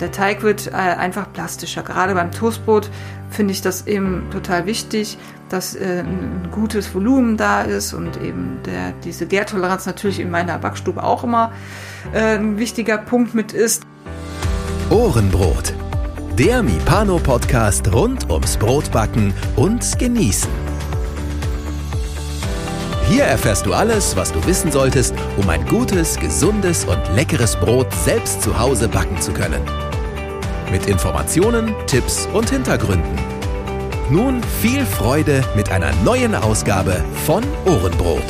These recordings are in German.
Der Teig wird äh, einfach plastischer. Gerade beim Toastbrot finde ich das eben total wichtig, dass äh, ein gutes Volumen da ist und eben der, diese Gärtoleranz natürlich in meiner Backstube auch immer äh, ein wichtiger Punkt mit ist. Ohrenbrot. Der Mipano-Podcast rund ums Brotbacken und Genießen. Hier erfährst du alles, was du wissen solltest, um ein gutes, gesundes und leckeres Brot selbst zu Hause backen zu können. Mit Informationen, Tipps und Hintergründen. Nun viel Freude mit einer neuen Ausgabe von Ohrenbrot.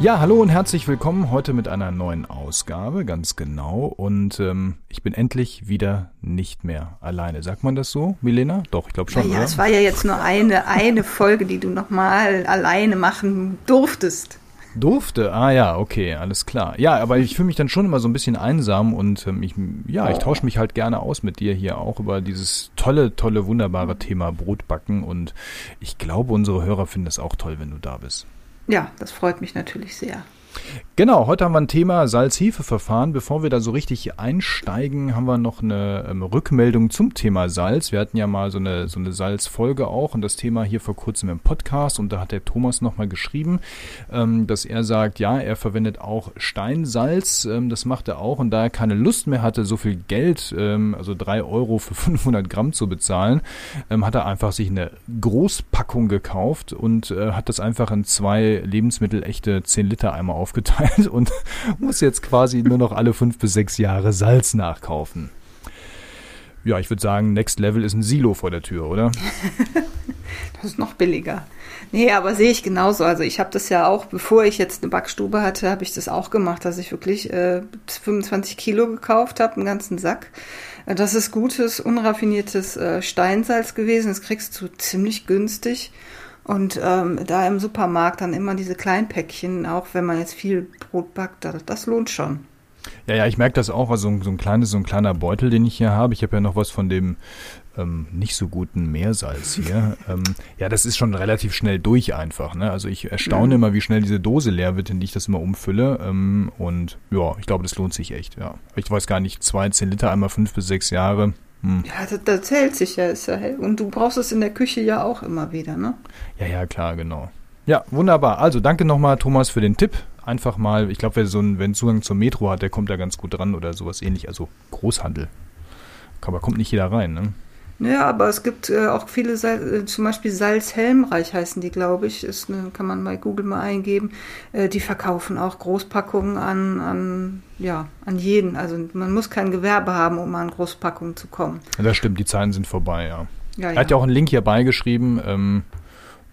Ja, hallo und herzlich willkommen heute mit einer neuen Ausgabe, ganz genau. Und ähm, ich bin endlich wieder nicht mehr alleine. Sagt man das so, Milena? Doch, ich glaube schon. Ja, oder? es war ja jetzt nur eine, eine Folge, die du nochmal alleine machen durftest. Durfte? Ah ja, okay, alles klar. Ja, aber ich fühle mich dann schon immer so ein bisschen einsam und ähm, ich, ja, ich tausche mich halt gerne aus mit dir hier auch über dieses tolle, tolle, wunderbare Thema Brotbacken und ich glaube, unsere Hörer finden es auch toll, wenn du da bist. Ja, das freut mich natürlich sehr. Genau, heute haben wir ein Thema Salz-Hefe-Verfahren. Bevor wir da so richtig einsteigen, haben wir noch eine ähm, Rückmeldung zum Thema Salz. Wir hatten ja mal so eine, so eine Salzfolge auch und das Thema hier vor kurzem im Podcast und da hat der Thomas nochmal geschrieben, ähm, dass er sagt, ja, er verwendet auch Steinsalz, ähm, das macht er auch und da er keine Lust mehr hatte, so viel Geld, ähm, also drei Euro für 500 Gramm zu bezahlen, ähm, hat er einfach sich eine Großpackung gekauft und äh, hat das einfach in zwei Lebensmittel echte 10 Liter Eimer aufgeteilt und muss jetzt quasi nur noch alle fünf bis sechs Jahre Salz nachkaufen. Ja, ich würde sagen, Next Level ist ein Silo vor der Tür, oder? das ist noch billiger. Nee, aber sehe ich genauso. Also ich habe das ja auch, bevor ich jetzt eine Backstube hatte, habe ich das auch gemacht, dass ich wirklich äh, 25 Kilo gekauft habe, einen ganzen Sack. Äh, das ist gutes, unraffiniertes äh, Steinsalz gewesen. Das kriegst du ziemlich günstig. Und ähm, da im Supermarkt dann immer diese Kleinpäckchen, auch wenn man jetzt viel Brot backt, das, das lohnt schon. Ja, ja, ich merke das auch. Also so ein kleines, so ein kleiner Beutel, den ich hier habe. Ich habe ja noch was von dem ähm, nicht so guten Meersalz hier. ähm, ja, das ist schon relativ schnell durch einfach. Ne? Also ich erstaune mhm. immer, wie schnell diese Dose leer wird, in die ich das immer umfülle. Ähm, und ja, ich glaube, das lohnt sich echt. Ja, ich weiß gar nicht, zwei, zehn Liter einmal fünf bis sechs Jahre. Hm. Ja, das, das zählt sich ja, ist ja. Und du brauchst es in der Küche ja auch immer wieder, ne? Ja, ja, klar, genau. Ja, wunderbar. Also danke nochmal, Thomas, für den Tipp. Einfach mal, ich glaube, wer so einen, wenn Zugang zur Metro hat, der kommt da ganz gut dran oder sowas ähnlich. Also Großhandel. Aber kommt nicht jeder rein, ne? Ja, aber es gibt äh, auch viele, Sal äh, zum Beispiel Salzhelmreich heißen die, glaube ich. Ist eine, kann man bei Google mal eingeben. Äh, die verkaufen auch Großpackungen an, an, ja, an jeden. Also man muss kein Gewerbe haben, um an Großpackungen zu kommen. Ja, das stimmt, die Zeiten sind vorbei, ja. ja er hat ja auch einen Link hier beigeschrieben. Ähm,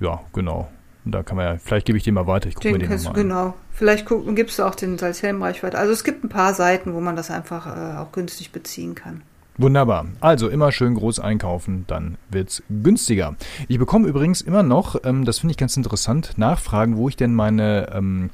ja, genau. Und da kann man ja, vielleicht gebe ich den mal weiter. Ich gucke mir den mal Genau. Vielleicht gibst du auch den Salzhelmreich weiter. Also es gibt ein paar Seiten, wo man das einfach äh, auch günstig beziehen kann. Wunderbar. Also immer schön groß einkaufen, dann wird's günstiger. Ich bekomme übrigens immer noch, ähm, das finde ich ganz interessant, Nachfragen, wo ich denn meine ähm,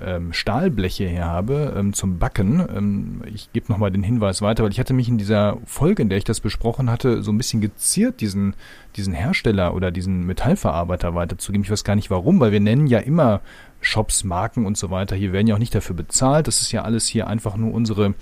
ähm, Stahlbleche her habe ähm, zum Backen. Ähm, ich gebe nochmal den Hinweis weiter, weil ich hatte mich in dieser Folge, in der ich das besprochen hatte, so ein bisschen geziert, diesen, diesen Hersteller oder diesen Metallverarbeiter weiterzugeben. Ich weiß gar nicht warum, weil wir nennen ja immer Shops, Marken und so weiter. Hier werden ja auch nicht dafür bezahlt. Das ist ja alles hier einfach nur unsere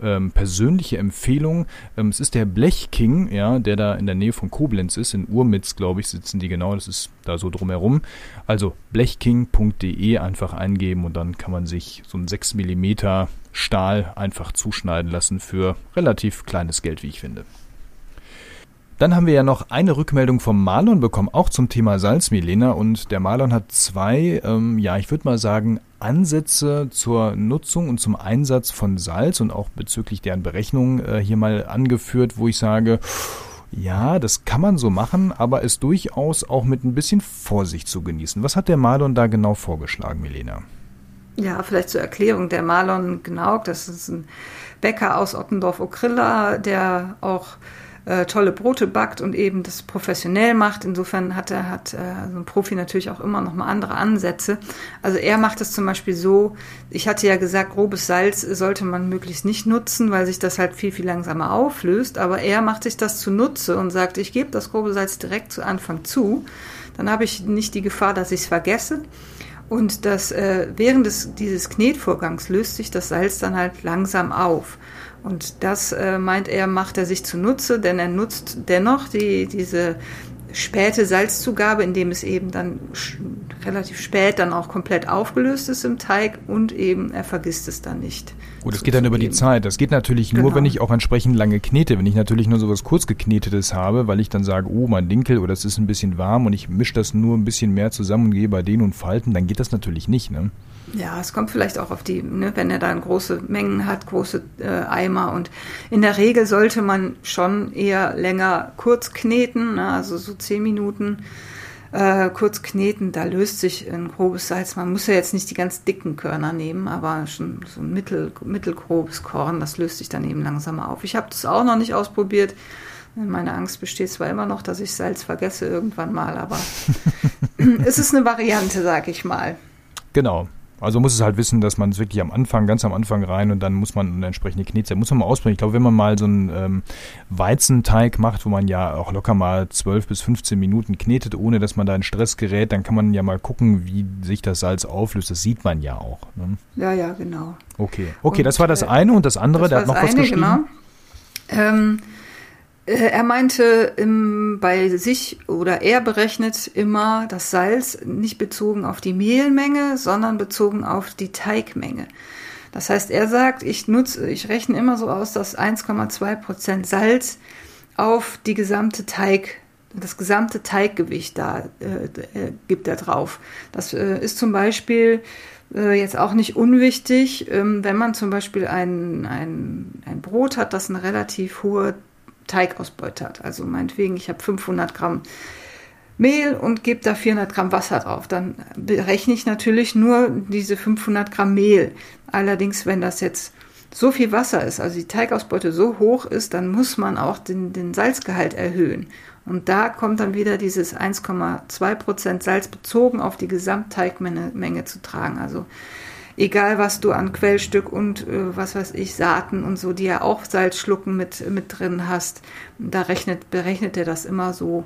ähm, persönliche Empfehlung. Ähm, es ist der Blechking, ja, der da in der Nähe von Koblenz ist. In Urmitz, glaube ich, sitzen die genau. Das ist da so drumherum. Also blechking.de einfach eingeben und dann kann man sich so ein 6 mm Stahl einfach zuschneiden lassen für relativ kleines Geld, wie ich finde. Dann haben wir ja noch eine Rückmeldung vom Marlon bekommen, auch zum Thema Salz, Milena. Und der Marlon hat zwei, ähm, ja, ich würde mal sagen, Ansätze zur Nutzung und zum Einsatz von Salz und auch bezüglich deren Berechnung äh, hier mal angeführt, wo ich sage, ja, das kann man so machen, aber ist durchaus auch mit ein bisschen Vorsicht zu genießen. Was hat der Marlon da genau vorgeschlagen, Milena? Ja, vielleicht zur Erklärung. Der Marlon Gnauk, das ist ein Bäcker aus Ottendorf-Okrilla, der auch äh, tolle Brote backt und eben das professionell macht. Insofern hat er hat äh, so ein Profi natürlich auch immer noch mal andere Ansätze. Also er macht es zum Beispiel so. Ich hatte ja gesagt, grobes Salz sollte man möglichst nicht nutzen, weil sich das halt viel viel langsamer auflöst. Aber er macht sich das zunutze und sagt, ich gebe das grobe Salz direkt zu Anfang zu. Dann habe ich nicht die Gefahr, dass ich es vergesse. Und das, äh, während des, dieses Knetvorgangs löst sich das Salz dann halt langsam auf. Und das, äh, meint er, macht er sich zunutze, denn er nutzt dennoch die, diese späte Salzzugabe, indem es eben dann relativ spät dann auch komplett aufgelöst ist im Teig und eben er vergisst es dann nicht. Gut, das geht dann über die Zeit. Das geht natürlich genau. nur, wenn ich auch entsprechend lange knete. Wenn ich natürlich nur so was kurz geknetetes habe, weil ich dann sage, oh, mein Dinkel oder es ist ein bisschen warm und ich mische das nur ein bisschen mehr zusammen und gehe bei denen und falten, dann geht das natürlich nicht, ne? Ja, es kommt vielleicht auch auf die, ne, wenn er dann große Mengen hat, große äh, Eimer. Und in der Regel sollte man schon eher länger kurz kneten, ne, also so zehn Minuten äh, kurz kneten. Da löst sich ein grobes Salz. Man muss ja jetzt nicht die ganz dicken Körner nehmen, aber schon so ein mittel, mittelgrobes Korn, das löst sich dann eben langsamer auf. Ich habe das auch noch nicht ausprobiert. Meine Angst besteht zwar immer noch, dass ich Salz vergesse irgendwann mal, aber es ist eine Variante, sag ich mal. Genau. Also muss es halt wissen, dass man es wirklich am Anfang, ganz am Anfang rein und dann muss man eine entsprechende Knetzeit, muss man mal ausprobieren. Ich glaube, wenn man mal so einen ähm, Weizenteig macht, wo man ja auch locker mal 12 bis 15 Minuten knetet, ohne dass man da in Stress gerät, dann kann man ja mal gucken, wie sich das Salz auflöst. Das sieht man ja auch. Ne? Ja, ja, genau. Okay, okay, und, das war das äh, eine und das andere, das der hat noch was geschrieben. Genau. Ähm, äh, er meinte im, bei sich oder er berechnet immer das Salz nicht bezogen auf die Mehlmenge, sondern bezogen auf die Teigmenge. Das heißt, er sagt, ich nutze, ich rechne immer so aus, dass 1,2 Prozent Salz auf die gesamte Teig, das gesamte Teiggewicht da äh, äh, gibt er drauf. Das äh, ist zum Beispiel äh, jetzt auch nicht unwichtig, ähm, wenn man zum Beispiel ein, ein, ein Brot hat, das eine relativ hohe Teigausbeute hat. Also meinetwegen, ich habe 500 Gramm Mehl und gebe da 400 Gramm Wasser drauf. Dann berechne ich natürlich nur diese 500 Gramm Mehl. Allerdings, wenn das jetzt so viel Wasser ist, also die Teigausbeute so hoch ist, dann muss man auch den, den Salzgehalt erhöhen. Und da kommt dann wieder dieses 1,2 Prozent Salz bezogen auf die Gesamtteigmenge zu tragen. Also egal was du an Quellstück und äh, was weiß ich, Saaten und so, die ja auch Salzschlucken mit, mit drin hast, da rechnet, berechnet er das immer so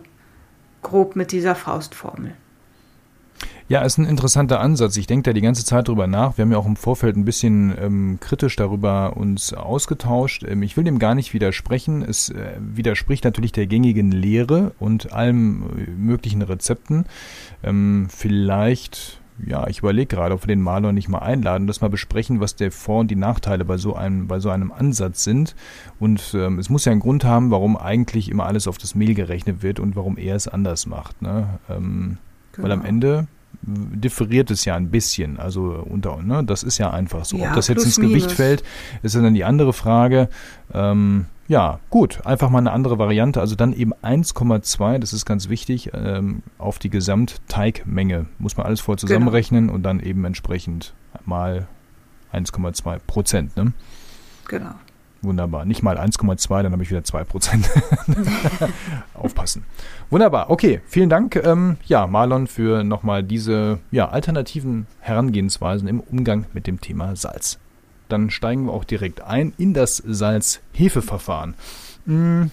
grob mit dieser Faustformel. Ja, ist ein interessanter Ansatz. Ich denke da die ganze Zeit drüber nach. Wir haben ja auch im Vorfeld ein bisschen ähm, kritisch darüber uns ausgetauscht. Ähm, ich will dem gar nicht widersprechen. Es äh, widerspricht natürlich der gängigen Lehre und allen äh, möglichen Rezepten. Ähm, vielleicht ja, ich überlege gerade, ob wir den Maler nicht mal einladen, das mal besprechen, was der Vor- und die Nachteile bei so einem, bei so einem Ansatz sind. Und ähm, es muss ja einen Grund haben, warum eigentlich immer alles auf das Mehl gerechnet wird und warum er es anders macht. Ne? Ähm, genau. Weil am genau. Ende differiert es ja ein bisschen. Also unter, ne, das ist ja einfach so. Ja, Ob das jetzt ins Gewicht minus. fällt, ist dann die andere Frage. Ähm, ja, gut, einfach mal eine andere Variante. Also dann eben 1,2, das ist ganz wichtig, ähm, auf die Gesamtteigmenge. Muss man alles voll genau. zusammenrechnen genau. und dann eben entsprechend mal 1,2 Prozent. Ne? Genau. Wunderbar. Nicht mal 1,2, dann habe ich wieder 2 Prozent. Aufpassen. Wunderbar. Okay, vielen Dank, ähm, ja, Marlon, für nochmal diese ja, alternativen Herangehensweisen im Umgang mit dem Thema Salz dann steigen wir auch direkt ein in das Salz-Hefe-Verfahren. Hm,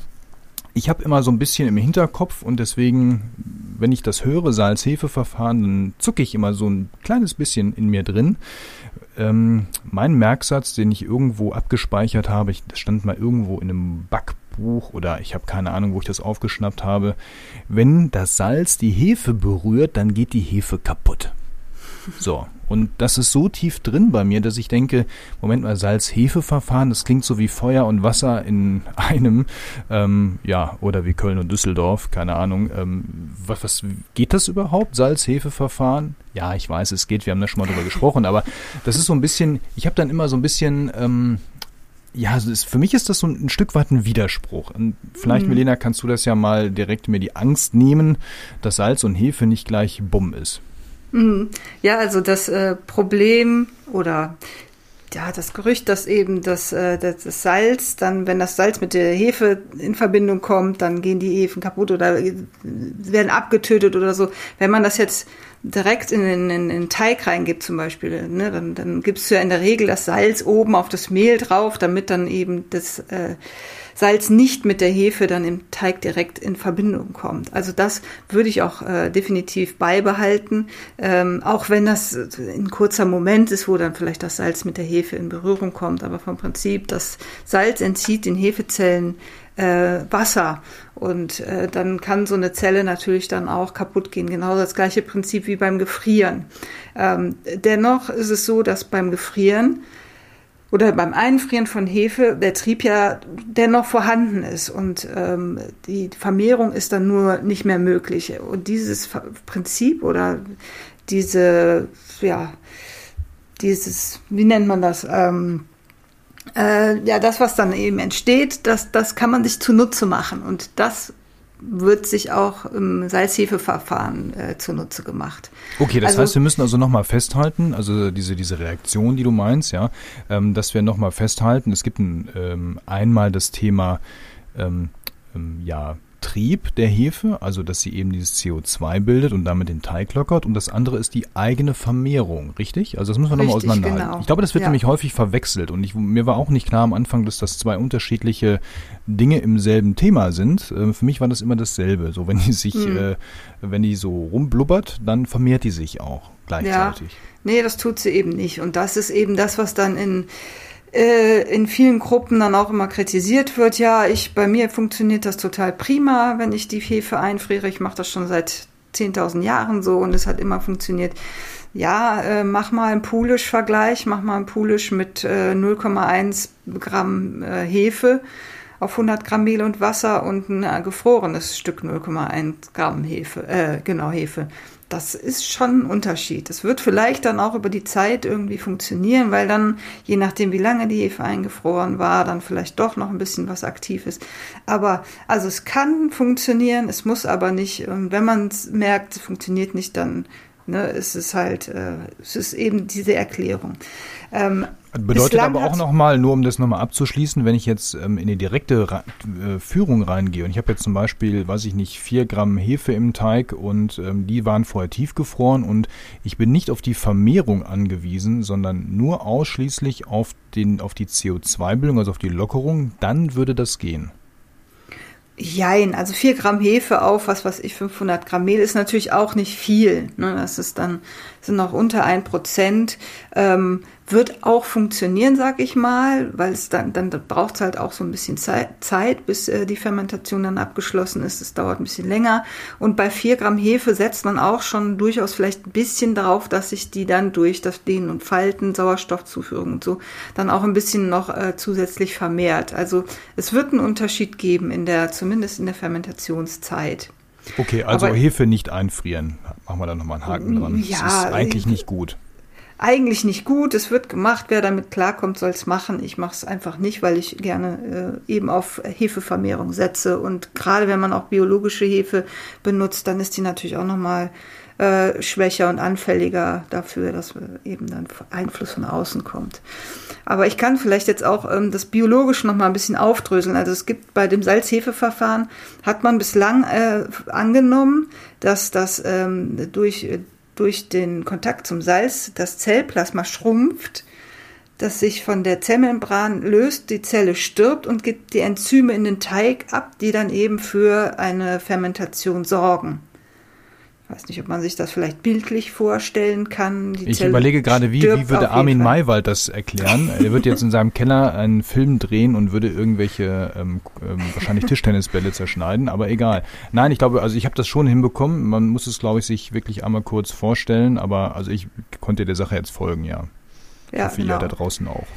ich habe immer so ein bisschen im Hinterkopf und deswegen, wenn ich das höre, Salz-Hefe-Verfahren, dann zucke ich immer so ein kleines bisschen in mir drin. Ähm, mein Merksatz, den ich irgendwo abgespeichert habe, ich, das stand mal irgendwo in einem Backbuch oder ich habe keine Ahnung, wo ich das aufgeschnappt habe. Wenn das Salz die Hefe berührt, dann geht die Hefe kaputt. So, und das ist so tief drin bei mir, dass ich denke, Moment mal, Salz-Hefe-Verfahren, das klingt so wie Feuer und Wasser in einem, ähm, ja, oder wie Köln und Düsseldorf, keine Ahnung. Ähm, was, was geht das überhaupt, Salz-Hefe-Verfahren? Ja, ich weiß, es geht, wir haben da schon mal drüber gesprochen, aber das ist so ein bisschen, ich habe dann immer so ein bisschen, ähm, ja, ist, für mich ist das so ein, ein Stück weit ein Widerspruch. Und vielleicht, mhm. Milena, kannst du das ja mal direkt mir die Angst nehmen, dass Salz und Hefe nicht gleich Bumm ist. Mhm. Ja, also das äh, Problem oder ja, das Gerücht, dass eben das, äh, das Salz, dann, wenn das Salz mit der Hefe in Verbindung kommt, dann gehen die Hefen kaputt oder werden abgetötet oder so. Wenn man das jetzt direkt in den, in den Teig reingibt zum Beispiel, ne, dann, dann gibst du ja in der Regel das Salz oben auf das Mehl drauf, damit dann eben das äh, Salz nicht mit der Hefe dann im Teig direkt in Verbindung kommt. Also das würde ich auch äh, definitiv beibehalten, ähm, auch wenn das ein kurzer Moment ist, wo dann vielleicht das Salz mit der Hefe in Berührung kommt. Aber vom Prinzip, das Salz entzieht den Hefezellen äh, Wasser und äh, dann kann so eine Zelle natürlich dann auch kaputt gehen. Genau das gleiche Prinzip wie beim Gefrieren. Ähm, dennoch ist es so, dass beim Gefrieren oder beim Einfrieren von Hefe der Trieb ja dennoch vorhanden ist und ähm, die Vermehrung ist dann nur nicht mehr möglich. Und dieses Prinzip oder diese, ja, dieses, wie nennt man das? Ähm, äh, ja, das, was dann eben entsteht, das, das kann man sich zunutze machen. Und das wird sich auch im Salzhefeverfahren äh, zunutze gemacht. Okay, das also, heißt, wir müssen also nochmal festhalten, also diese, diese Reaktion, die du meinst, ja, ähm, dass wir nochmal festhalten, es gibt ein, ähm, einmal das Thema, ähm, ähm ja, Trieb der Hefe, also dass sie eben dieses CO2 bildet und damit den Teig lockert. Und das andere ist die eigene Vermehrung, richtig? Also das müssen wir nochmal auseinanderhalten. Genau. Ich glaube, das wird ja. nämlich häufig verwechselt. Und ich, mir war auch nicht klar am Anfang, dass das zwei unterschiedliche Dinge im selben Thema sind. Äh, für mich war das immer dasselbe. So, wenn die sich, hm. äh, wenn die so rumblubbert, dann vermehrt die sich auch gleichzeitig. Ja. Nee, das tut sie eben nicht. Und das ist eben das, was dann in in vielen Gruppen dann auch immer kritisiert wird, ja, ich bei mir funktioniert das total prima, wenn ich die Hefe einfriere. Ich mache das schon seit 10.000 Jahren so und es hat immer funktioniert. Ja, äh, mach mal einen Poolish-Vergleich, mach mal einen Poolish mit äh, 0,1 Gramm äh, Hefe auf 100 Gramm Mehl und Wasser und ein äh, gefrorenes Stück 0,1 Gramm Hefe, äh, genau Hefe das ist schon ein Unterschied. Das wird vielleicht dann auch über die Zeit irgendwie funktionieren, weil dann, je nachdem, wie lange die Hefe eingefroren war, dann vielleicht doch noch ein bisschen was aktiv ist. Aber also es kann funktionieren, es muss aber nicht. Und wenn man merkt, es funktioniert nicht, dann ne, ist es halt, äh, es ist eben diese Erklärung. Ähm, Bedeutet aber auch nochmal, nur um das nochmal abzuschließen, wenn ich jetzt ähm, in die direkte Ra äh, Führung reingehe und ich habe jetzt zum Beispiel, weiß ich nicht, vier Gramm Hefe im Teig und ähm, die waren vorher tiefgefroren und ich bin nicht auf die Vermehrung angewiesen, sondern nur ausschließlich auf, den, auf die CO2-Bildung, also auf die Lockerung, dann würde das gehen. Jein, also vier Gramm Hefe auf, was weiß ich, 500 Gramm Mehl ist natürlich auch nicht viel. Ne? Das ist dann, sind noch unter ein Prozent. Ähm, wird auch funktionieren, sag ich mal, weil es dann, dann braucht es halt auch so ein bisschen Zeit, Zeit bis äh, die Fermentation dann abgeschlossen ist. Es dauert ein bisschen länger. Und bei vier Gramm Hefe setzt man auch schon durchaus vielleicht ein bisschen darauf, dass sich die dann durch das Dehnen und Falten, Sauerstoffzuführung und so dann auch ein bisschen noch äh, zusätzlich vermehrt. Also es wird einen Unterschied geben in der, zumindest in der Fermentationszeit. Okay, also Aber, Hefe nicht einfrieren. Machen wir da nochmal einen Haken dran. Ja, das ist eigentlich nicht gut eigentlich nicht gut. Es wird gemacht. Wer damit klarkommt, soll es machen. Ich mache es einfach nicht, weil ich gerne äh, eben auf Hefevermehrung setze. Und gerade wenn man auch biologische Hefe benutzt, dann ist die natürlich auch nochmal äh, schwächer und anfälliger dafür, dass eben dann Einfluss von außen kommt. Aber ich kann vielleicht jetzt auch ähm, das biologisch noch mal ein bisschen aufdröseln. Also es gibt bei dem Salzhefeverfahren hat man bislang äh, angenommen, dass das ähm, durch durch den Kontakt zum Salz das Zellplasma schrumpft, das sich von der Zellmembran löst, die Zelle stirbt und gibt die Enzyme in den Teig ab, die dann eben für eine Fermentation sorgen. Ich weiß nicht, ob man sich das vielleicht bildlich vorstellen kann. Die ich Zelle überlege gerade, wie, wie würde Armin Maywald das erklären? er wird jetzt in seinem Keller einen Film drehen und würde irgendwelche ähm, ähm, wahrscheinlich Tischtennisbälle zerschneiden, aber egal. Nein, ich glaube, also ich habe das schon hinbekommen. Man muss es, glaube ich, sich wirklich einmal kurz vorstellen, aber also ich konnte der Sache jetzt folgen, ja. Ja, ich hoffe, genau. da draußen auch.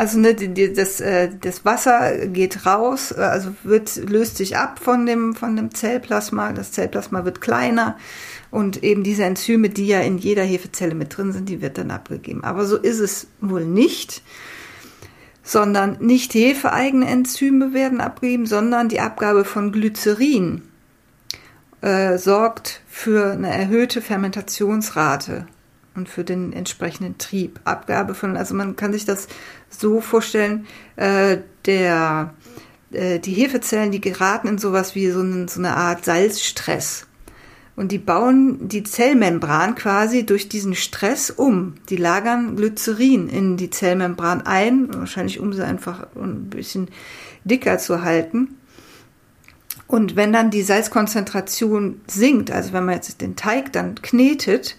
Also ne, das, äh, das Wasser geht raus, äh, also wird, löst sich ab von dem, von dem Zellplasma. Das Zellplasma wird kleiner und eben diese Enzyme, die ja in jeder Hefezelle mit drin sind, die wird dann abgegeben. Aber so ist es wohl nicht, sondern nicht hefeeigene Enzyme werden abgegeben, sondern die Abgabe von Glycerin äh, sorgt für eine erhöhte Fermentationsrate und für den entsprechenden Trieb. Abgabe von, also man kann sich das so vorstellen, äh, der, äh, die Hefezellen, die geraten in sowas wie so, eine, so eine Art Salzstress Und die bauen die Zellmembran quasi durch diesen Stress um. Die lagern Glycerin in die Zellmembran ein, wahrscheinlich um sie einfach ein bisschen dicker zu halten. Und wenn dann die Salzkonzentration sinkt, also wenn man jetzt den Teig dann knetet,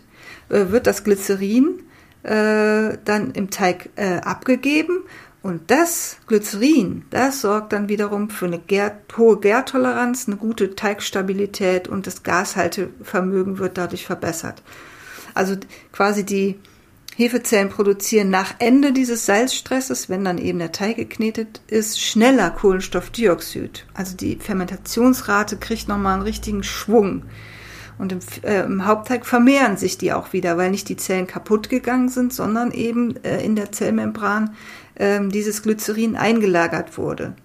äh, wird das Glycerin äh, dann im Teig äh, abgegeben und das Glycerin, das sorgt dann wiederum für eine Gär, hohe Gärtoleranz, eine gute Teigstabilität und das Gashaltevermögen wird dadurch verbessert. Also quasi die Hefezellen produzieren nach Ende dieses Salzstresses, wenn dann eben der Teig geknetet ist, schneller Kohlenstoffdioxid. Also die Fermentationsrate kriegt nochmal einen richtigen Schwung. Und im, äh, im, Hauptteig vermehren sich die auch wieder, weil nicht die Zellen kaputt gegangen sind, sondern eben äh, in der Zellmembran äh, dieses Glycerin eingelagert wurde.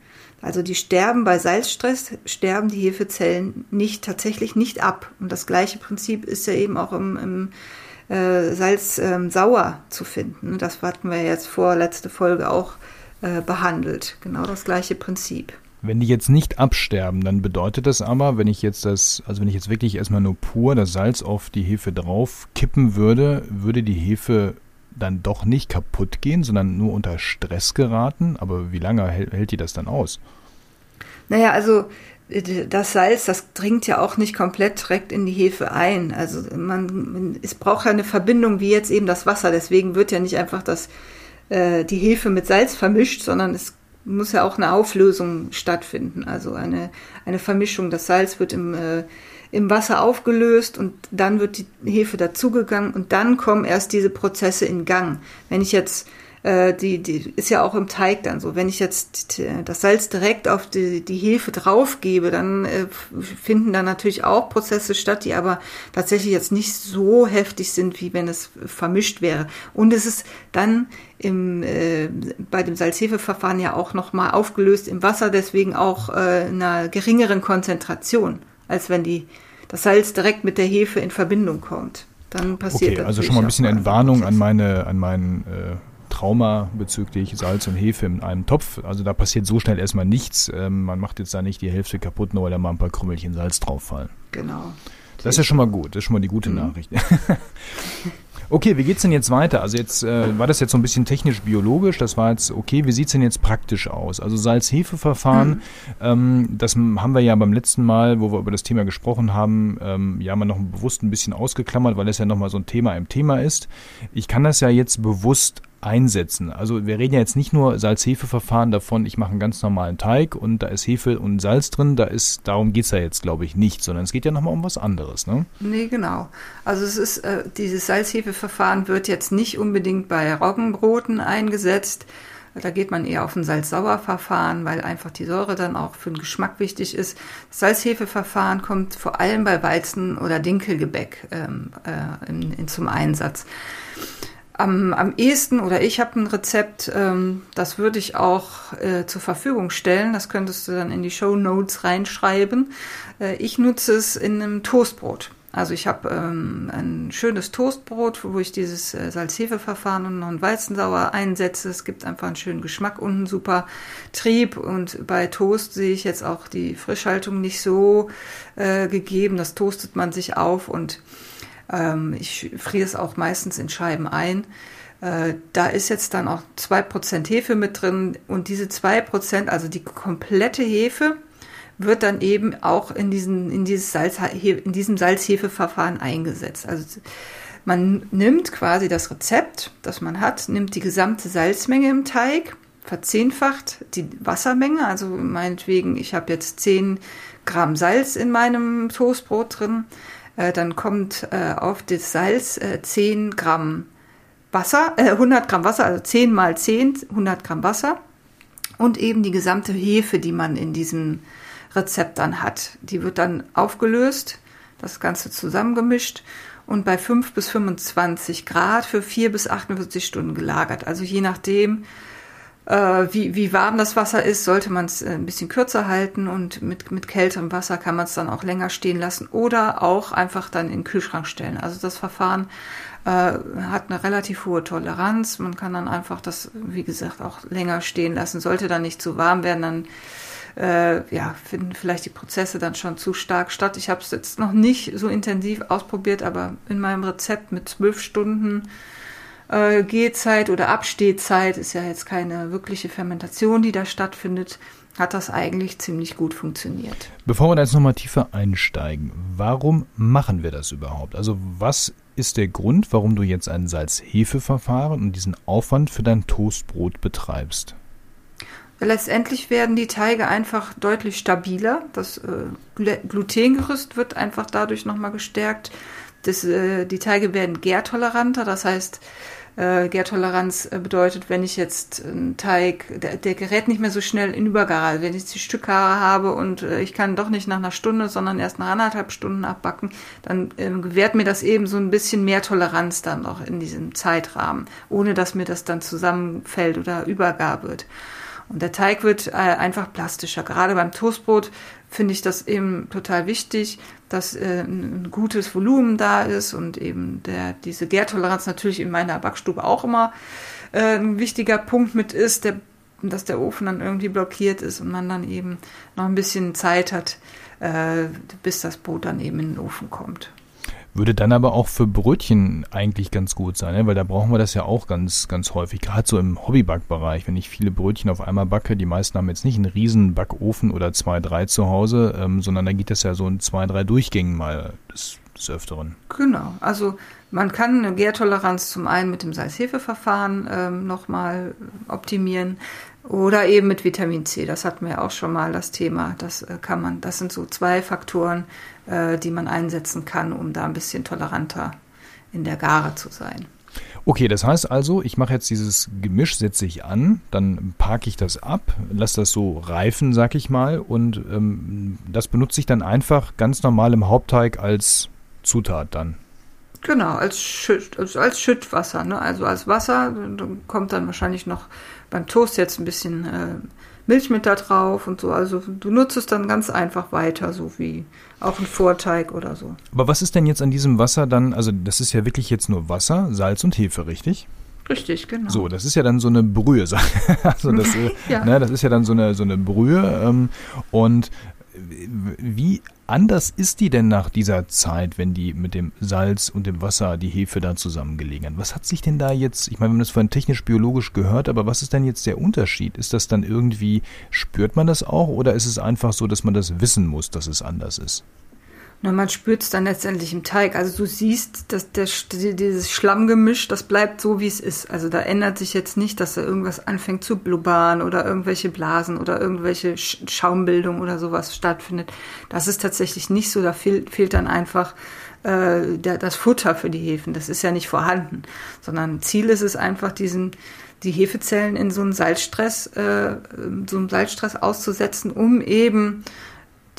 Also die sterben bei Salzstress, sterben die Hefezellen nicht tatsächlich nicht ab. Und das gleiche Prinzip ist ja eben auch im, im äh, Salz ähm, sauer zu finden. Das hatten wir jetzt vor letzte Folge auch äh, behandelt. Genau das gleiche Prinzip. Wenn die jetzt nicht absterben, dann bedeutet das aber, wenn ich jetzt das, also wenn ich jetzt wirklich erstmal nur pur das Salz auf die Hefe drauf kippen würde, würde die Hefe dann doch nicht kaputt gehen, sondern nur unter Stress geraten. Aber wie lange hält, hält die das dann aus? Naja, also das Salz, das dringt ja auch nicht komplett direkt in die Hefe ein. Also man, es braucht ja eine Verbindung wie jetzt eben das Wasser. Deswegen wird ja nicht einfach das, äh, die Hefe mit Salz vermischt, sondern es muss ja auch eine Auflösung stattfinden, also eine, eine Vermischung. Das Salz wird im, äh, im Wasser aufgelöst und dann wird die Hefe dazugegangen und dann kommen erst diese Prozesse in Gang. Wenn ich jetzt äh, die, die ist ja auch im Teig dann so. Wenn ich jetzt das Salz direkt auf die, die Hefe draufgebe, dann äh, finden da natürlich auch Prozesse statt, die aber tatsächlich jetzt nicht so heftig sind, wie wenn es vermischt wäre. Und es ist dann im, äh, bei dem Salzhefeverfahren ja auch nochmal aufgelöst im Wasser, deswegen auch äh, einer geringeren Konzentration, als wenn die, das Salz direkt mit der Hefe in Verbindung kommt. Dann passiert Okay, also schon mal ein bisschen Entwarnung an meine, an meinen äh Trauma bezüglich Salz und Hefe in einem Topf. Also da passiert so schnell erstmal nichts. Ähm, man macht jetzt da nicht die Hälfte kaputt, nur weil da mal ein paar Krümmelchen Salz drauf fallen. Genau. Das ist ja schon mal gut. Das ist schon mal die gute mhm. Nachricht. Okay, wie geht's denn jetzt weiter? Also jetzt äh, war das jetzt so ein bisschen technisch-biologisch. Das war jetzt okay. Wie sieht's denn jetzt praktisch aus? Also Salz-Hefe-Verfahren, mhm. ähm, das haben wir ja beim letzten Mal, wo wir über das Thema gesprochen haben, ähm, ja mal noch bewusst ein bisschen ausgeklammert, weil es ja nochmal so ein Thema im Thema ist. Ich kann das ja jetzt bewusst einsetzen. Also wir reden ja jetzt nicht nur Salz-Hefe-Verfahren davon, ich mache einen ganz normalen Teig und da ist Hefe und Salz drin, da ist, darum geht's ja jetzt, glaube ich, nicht, sondern es geht ja nochmal um was anderes, ne? Nee, genau. Also es ist, äh, dieses Salz-Hefe-Verfahren wird jetzt nicht unbedingt bei Roggenbroten eingesetzt. Da geht man eher auf ein Salz-Sauer-Verfahren, weil einfach die Säure dann auch für den Geschmack wichtig ist. Das Salz-Hefe-Verfahren kommt vor allem bei Weizen- oder Dinkelgebäck ähm, äh, in, in, zum Einsatz am, am ehesten oder ich habe ein Rezept, ähm, das würde ich auch äh, zur Verfügung stellen. Das könntest du dann in die Show Notes reinschreiben. Äh, ich nutze es in einem Toastbrot. Also ich habe ähm, ein schönes Toastbrot, wo ich dieses äh, Salz-Hefe-Verfahren und noch ein Weizensauer einsetze. Es gibt einfach einen schönen Geschmack und einen super Trieb. Und bei Toast sehe ich jetzt auch die Frischhaltung nicht so äh, gegeben. Das toastet man sich auf und ich friere es auch meistens in Scheiben ein. Äh, da ist jetzt dann auch 2% Hefe mit drin und diese 2%, also die komplette Hefe, wird dann eben auch in, diesen, in, dieses Salz, in diesem Salzhefeverfahren eingesetzt. Also man nimmt quasi das Rezept, das man hat, nimmt die gesamte Salzmenge im Teig, verzehnfacht die Wassermenge, also meinetwegen, ich habe jetzt 10 Gramm Salz in meinem Toastbrot drin, äh, dann kommt äh, auf das Salz äh, 10 Gramm Wasser, äh, 100 Gramm Wasser, also 10 mal 10, 100 Gramm Wasser und eben die gesamte Hefe, die man in diesem Rezept dann hat. Die wird dann aufgelöst, das Ganze zusammengemischt und bei 5 bis 25 Grad für 4 bis 48 Stunden gelagert. Also je nachdem, wie, wie warm das Wasser ist, sollte man es äh, ein bisschen kürzer halten und mit, mit kälterem Wasser kann man es dann auch länger stehen lassen oder auch einfach dann in den Kühlschrank stellen. Also das Verfahren äh, hat eine relativ hohe Toleranz. Man kann dann einfach das, wie gesagt, auch länger stehen lassen. Sollte dann nicht zu warm werden, dann äh, ja, finden vielleicht die Prozesse dann schon zu stark statt. Ich habe es jetzt noch nicht so intensiv ausprobiert, aber in meinem Rezept mit zwölf Stunden äh, Gehzeit oder Abstehzeit ist ja jetzt keine wirkliche Fermentation, die da stattfindet, hat das eigentlich ziemlich gut funktioniert. Bevor wir da jetzt nochmal tiefer einsteigen, warum machen wir das überhaupt? Also was ist der Grund, warum du jetzt ein Salz-Hefe-Verfahren und diesen Aufwand für dein Toastbrot betreibst? Letztendlich werden die Teige einfach deutlich stabiler. Das äh, Glutengerüst wird einfach dadurch nochmal gestärkt. Das, äh, die Teige werden gärtoleranter, das heißt, äh, Gärtoleranz äh, bedeutet, wenn ich jetzt einen Teig, der, der gerät nicht mehr so schnell in Übergabe. Wenn ich die Stückhaare habe und äh, ich kann doch nicht nach einer Stunde, sondern erst nach anderthalb Stunden abbacken, dann äh, gewährt mir das eben so ein bisschen mehr Toleranz dann noch in diesem Zeitrahmen, ohne dass mir das dann zusammenfällt oder übergar wird. Und der Teig wird äh, einfach plastischer. Gerade beim Toastbrot finde ich das eben total wichtig, dass äh, ein gutes Volumen da ist und eben der, diese Gärtoleranz natürlich in meiner Backstube auch immer äh, ein wichtiger Punkt mit ist, der, dass der Ofen dann irgendwie blockiert ist und man dann eben noch ein bisschen Zeit hat, äh, bis das Brot dann eben in den Ofen kommt. Würde dann aber auch für Brötchen eigentlich ganz gut sein, ne? weil da brauchen wir das ja auch ganz, ganz häufig. Gerade so im Hobbybackbereich, wenn ich viele Brötchen auf einmal backe, die meisten haben jetzt nicht einen riesen Backofen oder zwei, drei zu Hause, ähm, sondern da geht das ja so in zwei, drei Durchgängen mal des, des Öfteren. Genau, also man kann eine Gärtoleranz zum einen mit dem Salz-Hefe-Verfahren ähm, nochmal optimieren. Oder eben mit Vitamin C, das hatten wir auch schon mal das Thema. Das äh, kann man, das sind so zwei Faktoren, äh, die man einsetzen kann, um da ein bisschen toleranter in der Gare zu sein. Okay, das heißt also, ich mache jetzt dieses Gemisch, setze ich an, dann parke ich das ab, lasse das so reifen, sag ich mal, und ähm, das benutze ich dann einfach ganz normal im Hauptteig als Zutat dann. Genau, als, Schütt, als, Schüttwasser, ne? also als Wasser. Dann kommt dann wahrscheinlich noch beim Toast jetzt ein bisschen äh, Milch mit da drauf und so. Also du nutzt es dann ganz einfach weiter, so wie auch ein Vorteig oder so. Aber was ist denn jetzt an diesem Wasser dann, also das ist ja wirklich jetzt nur Wasser, Salz und Hefe, richtig? Richtig, genau. So, das ist ja dann so eine Brühe. also das, äh, ja. ne, das ist ja dann so eine, so eine Brühe. Ähm, und wie anders ist die denn nach dieser Zeit, wenn die mit dem Salz und dem Wasser, die Hefe da zusammengelegen hat? Was hat sich denn da jetzt, ich meine, wir haben das vorhin technisch-biologisch gehört, aber was ist denn jetzt der Unterschied? Ist das dann irgendwie, spürt man das auch oder ist es einfach so, dass man das wissen muss, dass es anders ist? Na, man spürt es dann letztendlich im Teig. Also du siehst, dass der, dieses Schlammgemisch, das bleibt so, wie es ist. Also da ändert sich jetzt nicht, dass da irgendwas anfängt zu blubbern oder irgendwelche Blasen oder irgendwelche Schaumbildung oder sowas stattfindet. Das ist tatsächlich nicht so. Da fehlt, fehlt dann einfach äh, der, das Futter für die Hefen. Das ist ja nicht vorhanden. Sondern Ziel ist es einfach, diesen die Hefezellen in so einen Salzstress, äh, so einen Salzstress auszusetzen, um eben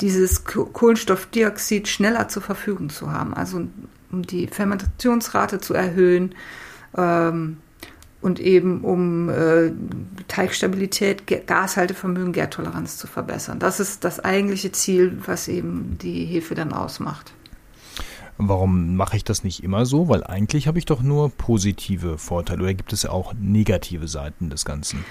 dieses Kohlenstoffdioxid schneller zur Verfügung zu haben, also um die Fermentationsrate zu erhöhen ähm, und eben um äh, Teigstabilität, Gashaltevermögen, Gärtoleranz zu verbessern. Das ist das eigentliche Ziel, was eben die Hefe dann ausmacht. Warum mache ich das nicht immer so? Weil eigentlich habe ich doch nur positive Vorteile oder gibt es auch negative Seiten des Ganzen?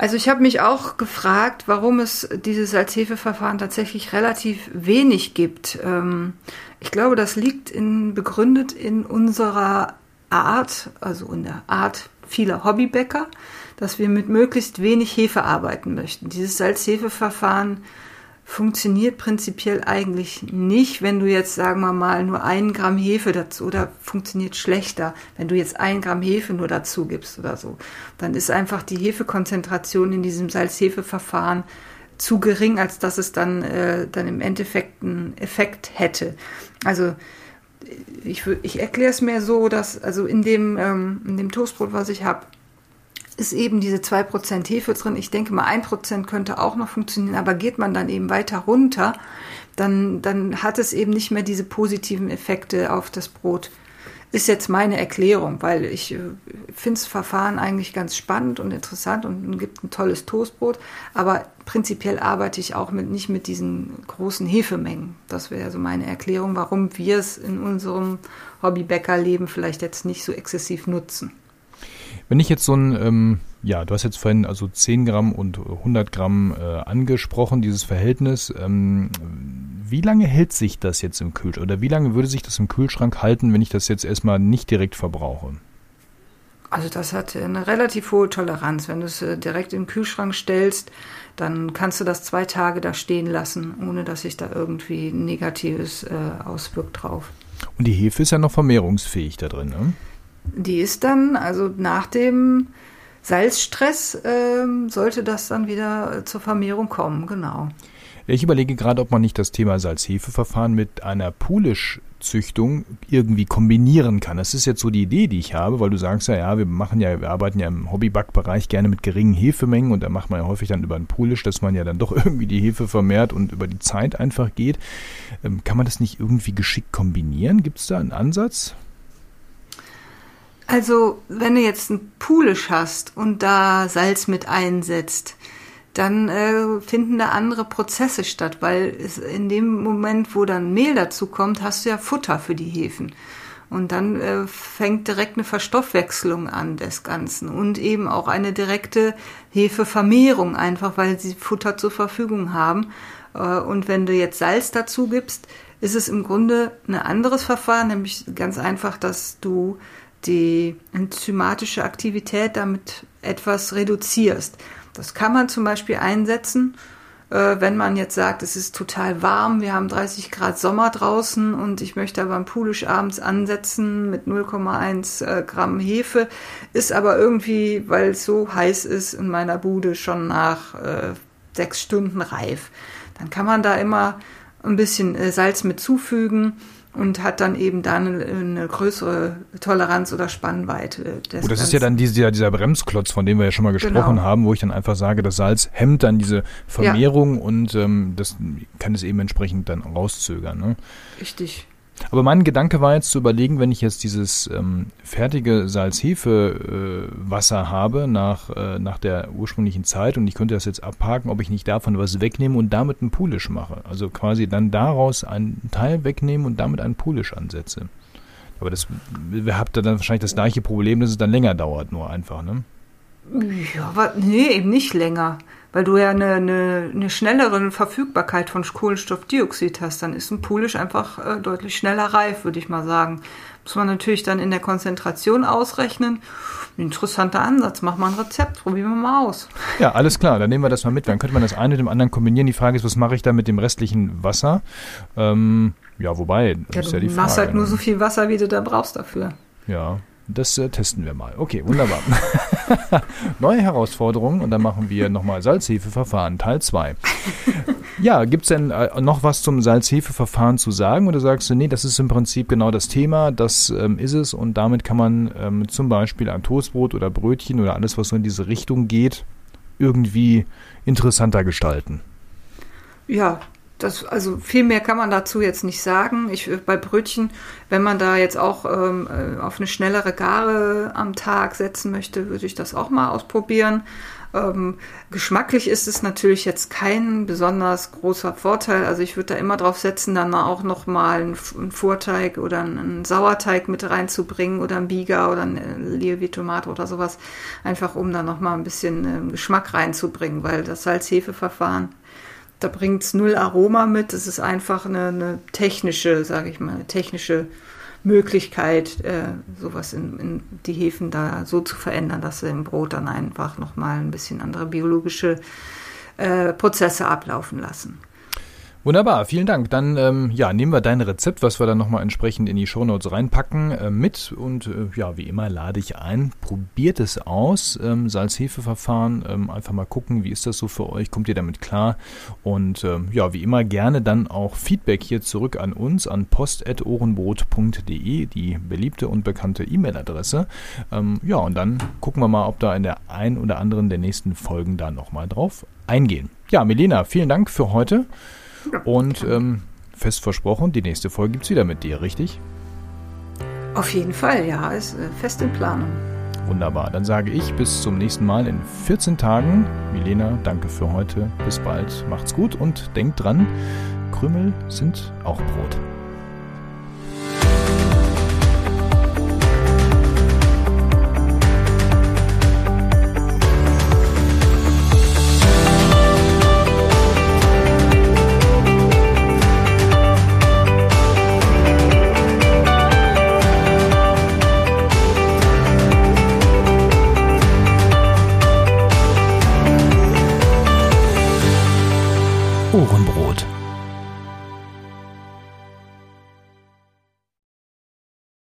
Also ich habe mich auch gefragt, warum es dieses Salzhefeverfahren tatsächlich relativ wenig gibt. Ähm, ich glaube, das liegt in, begründet in unserer Art, also in der Art vieler Hobbybäcker, dass wir mit möglichst wenig Hefe arbeiten möchten. Dieses Salzhefeverfahren funktioniert prinzipiell eigentlich nicht, wenn du jetzt, sagen wir mal, nur einen Gramm Hefe dazu oder funktioniert schlechter, wenn du jetzt ein Gramm Hefe nur dazu gibst oder so. Dann ist einfach die Hefekonzentration in diesem Salz-Hefe-Verfahren zu gering, als dass es dann, äh, dann im Endeffekt einen Effekt hätte. Also ich, ich erkläre es mir so, dass also in dem, ähm, in dem Toastbrot, was ich habe, ist eben diese 2% Hefe drin. Ich denke mal, 1% könnte auch noch funktionieren, aber geht man dann eben weiter runter, dann, dann hat es eben nicht mehr diese positiven Effekte auf das Brot. Ist jetzt meine Erklärung, weil ich äh, finde das Verfahren eigentlich ganz spannend und interessant und gibt ein tolles Toastbrot, aber prinzipiell arbeite ich auch mit, nicht mit diesen großen Hefemengen. Das wäre so meine Erklärung, warum wir es in unserem Hobbybäckerleben vielleicht jetzt nicht so exzessiv nutzen. Wenn ich jetzt so ein, ähm, ja, du hast jetzt vorhin also 10 Gramm und 100 Gramm äh, angesprochen, dieses Verhältnis. Ähm, wie lange hält sich das jetzt im Kühlschrank? Oder wie lange würde sich das im Kühlschrank halten, wenn ich das jetzt erstmal nicht direkt verbrauche? Also das hat eine relativ hohe Toleranz. Wenn du es äh, direkt im Kühlschrank stellst, dann kannst du das zwei Tage da stehen lassen, ohne dass sich da irgendwie Negatives äh, auswirkt drauf. Und die Hefe ist ja noch vermehrungsfähig da drin, ne? Die ist dann, also nach dem Salzstress äh, sollte das dann wieder zur Vermehrung kommen, genau. Ich überlege gerade, ob man nicht das Thema Salz-Hefe-Verfahren mit einer Poolish-Züchtung irgendwie kombinieren kann. Das ist jetzt so die Idee, die ich habe, weil du sagst ja, ja, wir machen ja, wir arbeiten ja im Hobbybackbereich gerne mit geringen Hefemengen und da macht man ja häufig dann über ein Poolish, dass man ja dann doch irgendwie die Hefe vermehrt und über die Zeit einfach geht. Ähm, kann man das nicht irgendwie geschickt kombinieren? Gibt es da einen Ansatz? Also, wenn du jetzt ein Poolish hast und da Salz mit einsetzt, dann äh, finden da andere Prozesse statt, weil in dem Moment, wo dann Mehl dazu kommt, hast du ja Futter für die Hefen. Und dann äh, fängt direkt eine Verstoffwechslung an des Ganzen und eben auch eine direkte Hefevermehrung, einfach weil sie Futter zur Verfügung haben. Äh, und wenn du jetzt Salz dazu gibst, ist es im Grunde ein anderes Verfahren, nämlich ganz einfach, dass du die enzymatische Aktivität damit etwas reduzierst. Das kann man zum Beispiel einsetzen, äh, wenn man jetzt sagt, es ist total warm, wir haben 30 Grad Sommer draußen und ich möchte aber am Poolisch abends ansetzen mit 0,1 äh, Gramm Hefe, ist aber irgendwie, weil es so heiß ist in meiner Bude schon nach äh, sechs Stunden reif. Dann kann man da immer ein bisschen Salz mit zufügen und hat dann eben dann eine, größere Toleranz oder Spannweite. Des Gut, das ist ja dann dieser, dieser Bremsklotz, von dem wir ja schon mal gesprochen genau. haben, wo ich dann einfach sage, das Salz hemmt dann diese Vermehrung ja. und ähm, das kann es eben entsprechend dann rauszögern. Ne? Richtig. Aber mein Gedanke war jetzt zu überlegen, wenn ich jetzt dieses ähm, fertige Salz-Hefe-Wasser äh, habe nach, äh, nach der ursprünglichen Zeit und ich könnte das jetzt abhaken, ob ich nicht davon was wegnehme und damit einen Poolish mache. Also quasi dann daraus einen Teil wegnehmen und damit einen Poolish ansetze. Aber das habt ihr dann wahrscheinlich das gleiche Problem, dass es dann länger dauert, nur einfach, ne? Ja, aber nee, eben nicht länger weil du ja eine, eine, eine schnellere Verfügbarkeit von Kohlenstoffdioxid hast, dann ist ein Poolish einfach äh, deutlich schneller reif, würde ich mal sagen. Muss man natürlich dann in der Konzentration ausrechnen. Interessanter Ansatz. Mach mal ein Rezept, probieren wir mal aus. Ja, alles klar, dann nehmen wir das mal mit. Dann könnte man das eine mit dem anderen kombinieren. Die Frage ist, was mache ich da mit dem restlichen Wasser? Ähm, ja, wobei, das ja, ist ja die Frage. Du machst halt nur ne? so viel Wasser, wie du da brauchst dafür. Ja, das äh, testen wir mal. Okay, wunderbar. Neue Herausforderungen und dann machen wir nochmal Salzhefeverfahren Teil 2. ja, gibt es denn äh, noch was zum Salzhefeverfahren zu sagen oder sagst du, nee, das ist im Prinzip genau das Thema, das ähm, ist es und damit kann man ähm, zum Beispiel ein Toastbrot oder Brötchen oder alles, was so in diese Richtung geht, irgendwie interessanter gestalten? Ja, das, also viel mehr kann man dazu jetzt nicht sagen. Ich, bei Brötchen, wenn man da jetzt auch ähm, äh, auf eine schnellere Gare am Tag setzen möchte, würde ich das auch mal ausprobieren. Ähm, geschmacklich ist es natürlich jetzt kein besonders großer Vorteil. Also ich würde da immer drauf setzen, dann auch noch mal einen, einen Vorteig oder einen Sauerteig mit reinzubringen oder ein Biga oder ein Levi-Tomate oder sowas. Einfach um da noch mal ein bisschen ähm, Geschmack reinzubringen, weil das Salz-Hefe-Verfahren da bringt es null Aroma mit. Das ist einfach eine, eine technische, sage ich mal, eine technische Möglichkeit, äh, sowas in, in, die Hefen da so zu verändern, dass sie im Brot dann einfach nochmal ein bisschen andere biologische äh, Prozesse ablaufen lassen. Wunderbar, vielen Dank. Dann ähm, ja, nehmen wir dein Rezept, was wir dann nochmal entsprechend in die Shownotes reinpacken, äh, mit und äh, ja, wie immer lade ich ein. Probiert es aus. Ähm, Salz-Hefe-Verfahren, ähm, einfach mal gucken, wie ist das so für euch, kommt ihr damit klar? Und ähm, ja, wie immer gerne dann auch Feedback hier zurück an uns, an post.ohrenbrot.de, die beliebte und bekannte E-Mail-Adresse. Ähm, ja, und dann gucken wir mal, ob da in der ein oder anderen der nächsten Folgen da nochmal drauf eingehen. Ja, Melina, vielen Dank für heute. Und ähm, fest versprochen, die nächste Folge gibt es wieder mit dir, richtig? Auf jeden Fall, ja, ist äh, fest in Planung. Wunderbar, dann sage ich bis zum nächsten Mal in 14 Tagen. Milena, danke für heute. Bis bald, macht's gut und denkt dran, Krümel sind auch Brot.